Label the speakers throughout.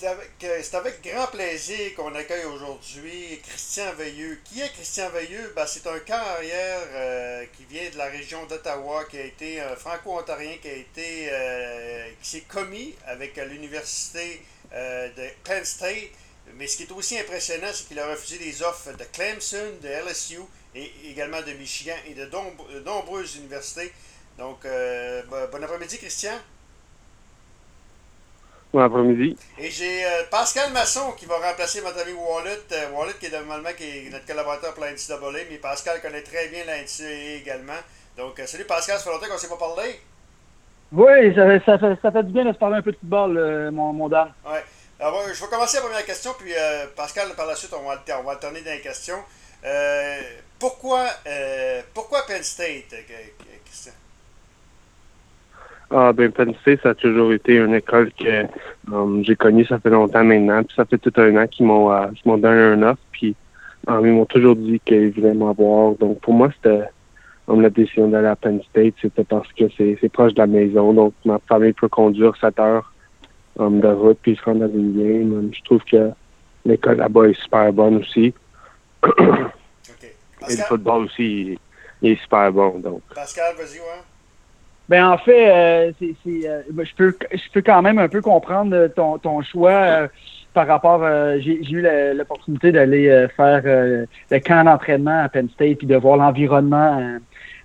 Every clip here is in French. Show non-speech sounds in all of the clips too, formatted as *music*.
Speaker 1: C'est avec, euh, grand plaisir qu'on accueille aujourd'hui Christian Veilleux. Qui est Christian Veilleux? Ben, c'est un carrière euh, qui vient de la région d'Ottawa, qui a été un franco-ontarien qui a été euh, qui s'est commis avec l'université de Penn State. Mais ce qui est aussi impressionnant, c'est qu'il a refusé des offres de Clemson, de LSU et également de Michigan et de nombreuses universités. Donc, bon après-midi, Christian.
Speaker 2: Bon après-midi.
Speaker 1: Et j'ai euh, Pascal Masson qui va remplacer notre ami Wallet. Euh, Wallet qui est normalement qui est notre collaborateur pour l'NCAA, mais Pascal connaît très bien l'NCAA également. Donc, euh, salut Pascal, ça fait longtemps qu'on ne s'est pas parlé.
Speaker 3: Oui, ça, ça, fait, ça fait du bien de se parler un peu de football, mon, mon dame.
Speaker 1: Oui. Alors, je vais commencer la première question, puis Pascal, par la suite, on va, on va alterner dans les questions. pourquoi, pourquoi Penn State, Christian?
Speaker 2: Ah, ben, Penn State, ça a toujours été une école que um, j'ai connue, ça fait longtemps maintenant. Puis ça fait tout un an qu'ils m'ont euh, m'ont donné un offre. Puis um, ils m'ont toujours dit qu'ils voulaient m'avoir. Donc pour moi, c'était um, la décision d'aller à Penn State, c'était parce que c'est proche de la maison. Donc ma famille peut conduire 7 heures um, de route puis se rendre dans une game. je trouve que l'école là-bas est super bonne aussi. Et le football aussi, il, est super bon. Donc.
Speaker 1: Pascal, vas-y, ouais.
Speaker 3: Ben en fait, euh, c'est, euh, ben, je peux je peux quand même un peu comprendre ton, ton choix euh, par rapport. j'ai, j'ai eu l'opportunité d'aller faire le camp d'entraînement à Penn State puis de voir l'environnement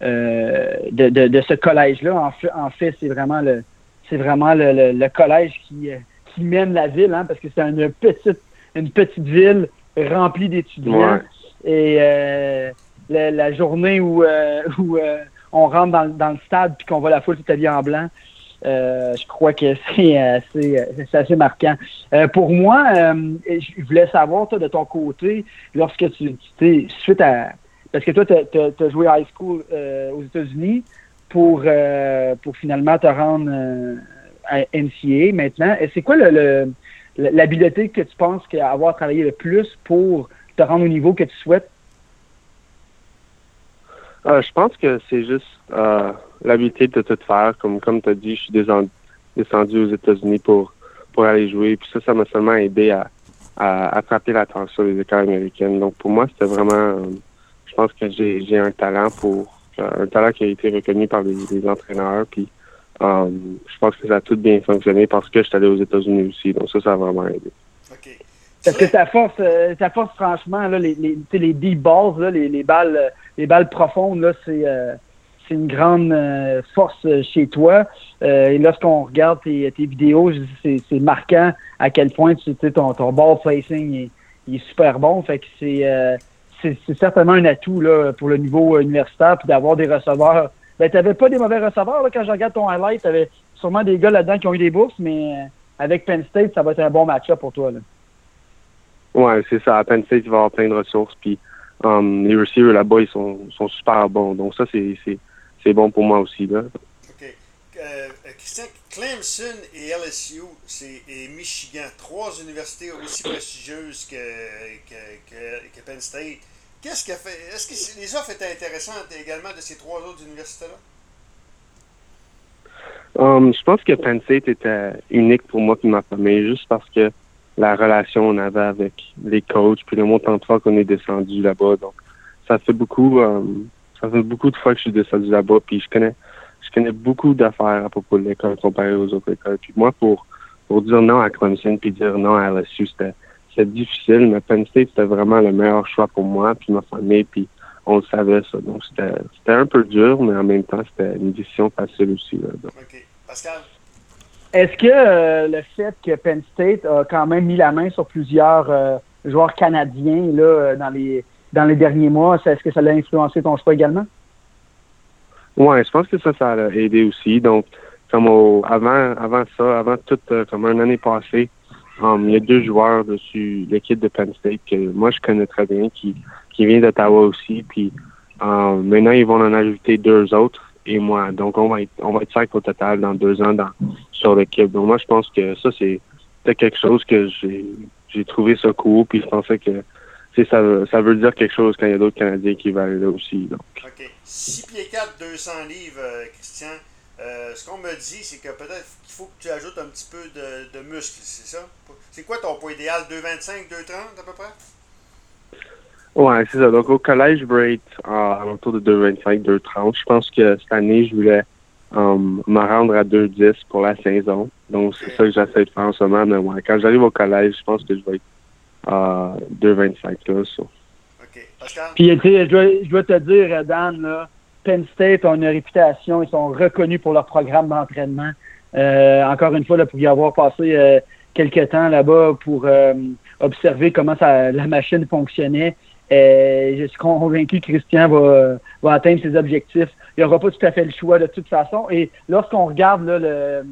Speaker 3: de, de, de, ce collège-là. En fait, en fait, c'est vraiment le c'est vraiment le, le, collège qui qui mène la ville, hein, parce que c'est une petite une petite ville remplie d'étudiants. Et la, la, journée où où on rentre dans, dans le stade puis qu'on voit la foule tout habillée en blanc. Euh, je crois que *laughs* c'est assez, c'est assez marquant. Euh, pour moi, euh, je voulais savoir, toi, de ton côté, lorsque tu, tu suite à... Parce que toi, tu as, joué high school aux États-Unis pour, pour finalement te rendre à NCA maintenant. C'est quoi le, l'habileté que tu penses qu'avoir travaillé le plus pour te rendre au niveau que tu souhaites
Speaker 2: euh, je pense que c'est juste euh, l'habitude de tout faire. Comme comme tu as dit, je suis descendu, aux États-Unis pour, pour aller jouer. Puis ça, ça m'a seulement aidé à, à attraper l'attention des écoles américaines. Donc pour moi, c'était vraiment euh, je pense que j'ai, j'ai un talent pour un talent qui a été reconnu par les, entraîneurs. Puis je pense que ça a tout bien fonctionné parce que je suis allé aux États-Unis aussi. Donc ça, ça a vraiment aidé.
Speaker 3: Parce que ta force, ta force franchement, là, les, les, les deep balls, là, les, les balles les balles profondes, là, c'est euh, c'est une grande euh, force chez toi. Euh, et lorsqu'on regarde tes, tes vidéos, c'est marquant à quel point tu sais, ton, ton ball placing est, est super bon. Fait que c'est c'est certainement un atout là, pour le niveau universitaire, puis d'avoir des receveurs. Ben, tu n'avais pas des mauvais receveurs là, quand je regarde ton highlight. Tu avais sûrement des gars là-dedans qui ont eu des bourses, mais avec Penn State, ça va être un bon match-up pour toi. Là.
Speaker 2: Ouais, c'est ça. À Penn State, tu vas avoir plein de ressources. Puis Um, les receivers là-bas, ils sont, sont super bons. Donc ça, c'est bon pour moi aussi. Là.
Speaker 1: OK. Euh, Christian, Clemson et LSU c'est, et Michigan, trois universités aussi prestigieuses que, que, que, Penn State. Qu'est-ce qui a fait. Est-ce que les offres étaient intéressantes également de ces trois autres universités-là?
Speaker 2: Um, je pense que Penn State était unique pour moi et ma famille, juste parce que la relation qu'on avait avec les coachs, puis le montant de fois qu'on est descendu là-bas. Donc, ça fait beaucoup, euh, ça fait beaucoup de fois que je suis descendu là-bas, puis je connais, je connais beaucoup d'affaires à propos de l'école comparé aux autres écoles. Puis moi, pour, pour dire non à Clemson puis dire non à LSU, c'était, c'était difficile, mais Penn State, c'était vraiment le meilleur choix pour moi, puis ma famille, puis on le savait ça. Donc, c'était, c'était un peu dur, mais en même temps, c'était une décision facile aussi. Là,
Speaker 1: OK. Pascal?
Speaker 3: Est-ce que euh, le fait que Penn State a quand même mis la main sur plusieurs euh, joueurs canadiens là, euh, dans les dans les derniers mois, est-ce que ça l'a influencé ton choix également?
Speaker 2: Oui, je pense que ça, ça a aidé aussi. Donc, comme avant, avant ça, avant toute comme une année passée, um, il y a deux joueurs dessus l'équipe de Penn State que moi je connais très bien, qui, qui vient d'Ottawa aussi. Puis um, maintenant, ils vont en ajouter deux autres et moi. Donc, on va être, on va être cinq au total dans deux ans dans, sur l'équipe. Donc, moi, je pense que ça, c'est quelque chose que j'ai, trouvé ça cool. Puis, je pensais que ça, ça veut dire quelque chose quand il y a d'autres Canadiens qui aller là aussi. Donc.
Speaker 1: OK. 6 pieds 4, 200 livres, euh, Christian. Euh, ce qu'on me dit, c'est que peut-être qu'il faut que tu ajoutes un petit peu de, de muscle, c'est ça? c'est quoi ton poids idéal? 2,25, 2,30 à peu près?
Speaker 2: Ouais, c'est ça. Donc au collège, je voulais être à l'entour de 2,25, 2,30. Je pense que cette année, je voulais um, me rendre à 2,10 pour la saison. Donc c'est ça que j'essaie de faire en ce moment. Mais ouais, quand j'arrive au collège, je pense que je vais être à 2,25 là.
Speaker 1: OK. Pascal?
Speaker 3: Puis, tu sais, je dois, je dois te dire, Dan, là, Penn State a une réputation, ils sont reconnus pour leur programme d'entraînement. Euh, encore une fois, là, pour y avoir passé euh, quelques temps là-bas pour euh, observer comment ça, la machine fonctionnait. Euh, je suis convaincu que Christian va, va atteindre ses objectifs. Il n'y aura pas tout à fait le choix de toute façon. Et lorsqu'on regarde le,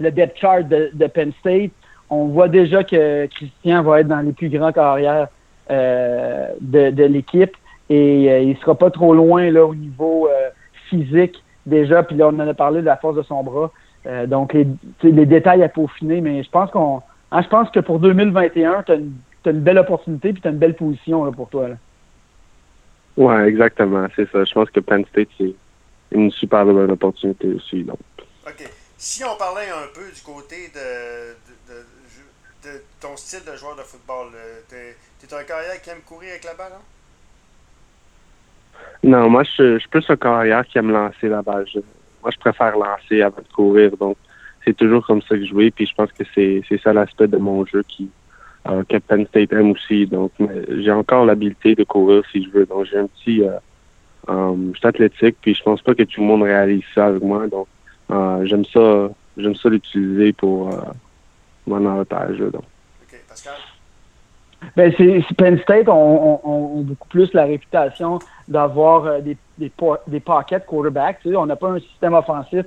Speaker 3: le depth chart de, Penn State, on voit déjà que Christian va être dans les plus grands carrières euh, de, l'équipe et euh, il sera pas trop loin au niveau physique déjà. Puis là, on en a parlé de la force de son bras. Donc les, les détails à peaufiner, mais je pense qu'on, hein, je pense que pour 2021, tu as une, une belle opportunité puis tu as une belle position là, pour toi. Là.
Speaker 2: Ouais, exactement, c'est ça. Je pense que Penn State c'est une super bonne opportunité aussi. Donc.
Speaker 1: Ok. Si on parlait un peu du côté de, de, de, de ton style de joueur de football, tu es, un carrière qui aime courir avec la balle, hein?
Speaker 2: Non, moi, je, je suis plus un carrière qui aime lancer la balle. Je, moi, je préfère lancer avant de courir. Donc, c'est toujours comme ça que je joue. Puis, je pense que c'est, c'est ça l'aspect de mon jeu qui, euh, que Penn State aime aussi. Donc, j'ai encore l'habilité de courir si je veux. Donc, j'ai un petit... Euh, um, je suis athlétique, puis je pense pas que tout le monde réalise ça avec moi. Donc, euh, j'aime ça j'aime ça l'utiliser pour euh, mon avantage. Donc.
Speaker 1: OK. Pascal?
Speaker 3: Ben, c'est, Penn State ont, on, on, beaucoup plus la réputation d'avoir euh, des, des, des pocket. Tu sais, on n'a pas un système offensif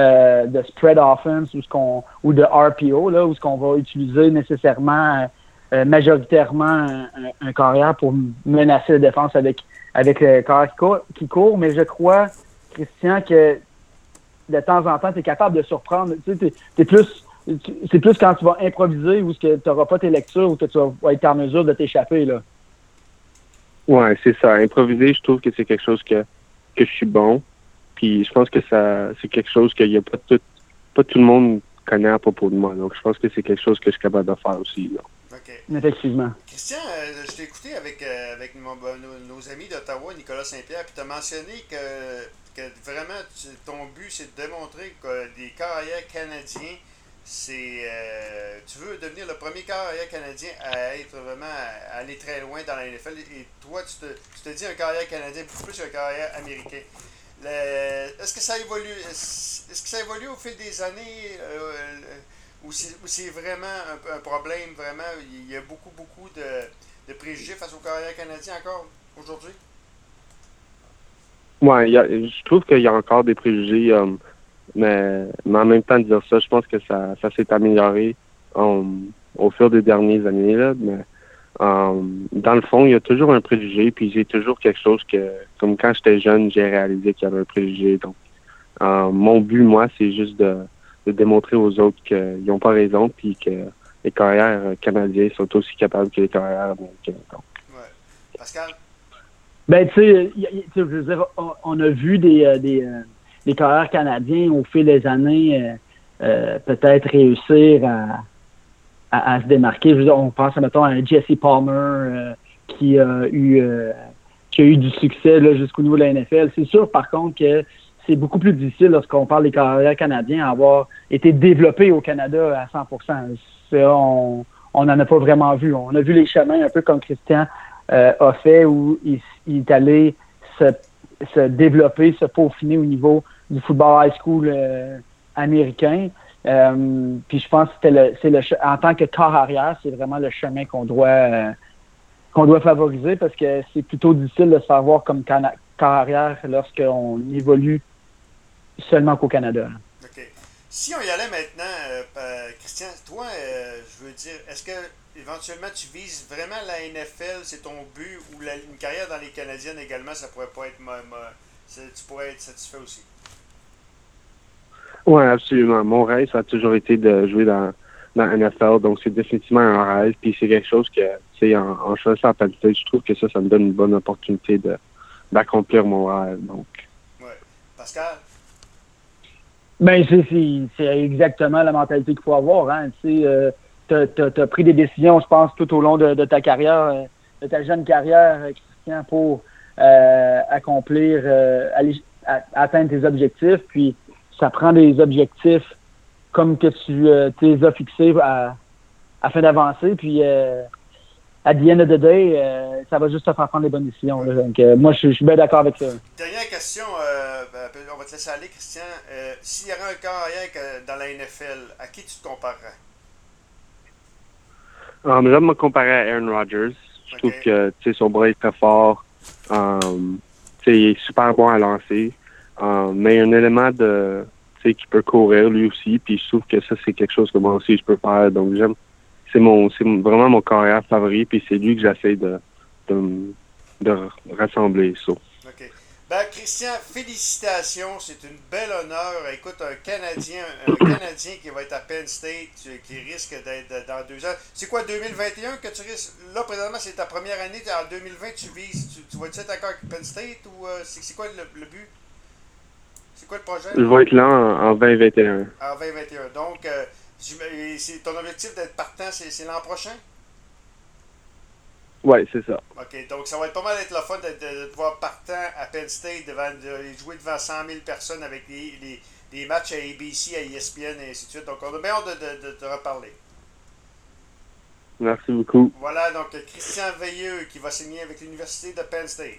Speaker 3: euh, de spread offense ou, ce qu'on, ou de RPO, là, où ce qu'on va utiliser nécessairement euh, majoritairement un, carrière pour menacer la défense avec, avec le carrière qui court. Mais je crois, Christian, que de temps en temps, tu es capable de surprendre. Tu sais, tu es plus c'est plus quand tu vas improviser ou que tu n'auras pas tes lectures ou que tu vas être en mesure de t'échapper. là.
Speaker 2: Ouais, c'est ça. Improviser, je trouve que c'est quelque chose que, que je suis bon. Puis je pense que ça c'est quelque chose qu'il y a pas tout pas tout le monde connaît à propos de moi. Donc je pense que c'est quelque chose que je suis capable de faire aussi. Là.
Speaker 1: Okay.
Speaker 3: Effectivement.
Speaker 1: Christian, euh, je t'ai écouté avec, euh, avec mon, nos, nos, amis d'Ottawa, Nicolas Saint-Pierre, puis tu as mentionné que, que vraiment tu, ton but c'est de démontrer que des carrières canadiens c'est euh, tu veux devenir le premier carrière canadien à être vraiment à aller très loin dans la NFL et toi tu te, tu te dis un carrière canadien beaucoup plus qu'un carrière américain. Est-ce que ça évolue est-ce que ça évolue au fil des années euh, ou c'est vraiment un, un, problème vraiment il y a beaucoup beaucoup de, préjugés face au carrière canadien encore aujourd'hui?
Speaker 2: Ouais, je trouve qu'il y a encore des préjugés. Um, mais, mais en même temps de dire ça, je pense que ça, ça s'est amélioré um, au fur des dernières années. Là, mais um, dans le fond, il y a toujours un préjugé, puis j'ai toujours quelque chose que, comme quand j'étais jeune, j'ai réalisé qu'il y avait un préjugé. Donc, um, mon but, moi, c'est juste de, de démontrer aux autres qu'ils n'ont pas raison, puis que les carrières canadiens sont aussi capables que les carrières américaines. Donc.
Speaker 1: Ouais. Pascal?
Speaker 3: Ben, tu sais, je veux dire, on, on a vu des, euh, des euh, carrières canadiens, au fil des années, euh, euh, peut-être réussir à, à, à, se démarquer. Je veux dire, on pense, mettons, à Jesse Palmer euh, qui a eu qui a eu du succès jusqu'au niveau de la NFL. C'est sûr, par contre, que c'est beaucoup plus difficile lorsqu'on parle des carrières canadiens à avoir été développés au Canada à 100% on on n'en a pas vraiment vu. On a vu les chemins un peu comme Christian euh, a fait où il, il est allé se se développer, se peaufiner au niveau du football high school euh, américain. Euh, puis je pense que le, c'est le, en tant que corps arrière, c'est vraiment le chemin qu'on doit, euh, qu'on doit favoriser parce que c'est plutôt difficile de se voir comme corps arrière lorsqu'on évolue seulement qu'au Canada.
Speaker 1: OK. Si on y allait maintenant, euh, Christian, toi, je veux dire, est-ce que éventuellement tu vises vraiment la NFL, c'est ton but, ou la, une carrière dans les Canadiennes également, ça pourrait pas être. Ma, ma, tu pourrais être satisfait aussi?
Speaker 2: Oui, absolument. Mon rêve, ça a toujours été de jouer dans, dans la NFL, donc c'est définitivement un rêve. Puis c'est quelque chose que, tu sais, en, en choisissant la Penn je trouve que ça, ça me donne une bonne opportunité de d'accomplir mon rêve. Donc.
Speaker 1: Ouais. Pascal?
Speaker 3: Ben, c'est exactement la mentalité qu'il faut avoir. Hein. Tu sais, euh, tu as, pris des décisions, je pense, tout au long de, ta carrière, de ta jeune carrière, Christian, pour accomplir, aller, atteindre tes objectifs. Puis ça prend des objectifs comme que tu les as fixés afin d'avancer. Puis à the end of the day, euh, ça va juste te faire prendre les bonnes décisions. Donc, euh, moi, je, suis bien d'accord avec ça.
Speaker 1: Dernière question, euh, ben, on va te laisser aller, Christian. S'il y avait un carrière dans la NFL, à qui tu te comparerais?
Speaker 2: Um, J'aime me comparer à Aaron Rodgers. Je trouve que son bras est très fort. Um, il est super bon à lancer. Um, mais il y a un élément de qui peut courir lui aussi. Puis je trouve que ça, c'est quelque chose que moi aussi je peux faire. Donc j'aime c'est mon c'est vraiment mon carrière favori, puis c'est lui que j'essaie de, de, de, rassembler.
Speaker 1: Ça. OK. Ben, Christian, félicitations. C'est une belle honneur. Écoute, un Canadien, un *coughs* Canadien qui va être à Penn State, qui risque d'être dans deux ans. C'est quoi, 2021 que tu risques? Là, présentement, c'est ta première année. En 2020, tu vises. Tu, vas-être être encore avec Penn State ou euh, c'est quoi le, le but? C'est quoi le projet?
Speaker 2: Je vais être là en, 2021.
Speaker 1: En 2021. Donc, euh, ton objectif d'être partant, c'est l'an prochain?
Speaker 2: Oui, c'est ça.
Speaker 1: OK, donc ça va être pas mal être le fun de, de, te voir partant à Penn State, devant, de jouer devant 100 000 personnes avec les, les, matchs à ABC, à ESPN et ainsi de suite. Donc on a bien hâte de, de, te reparler.
Speaker 2: Merci beaucoup.
Speaker 1: Voilà, donc Christian Veilleux qui va signer avec l'Université de Penn State.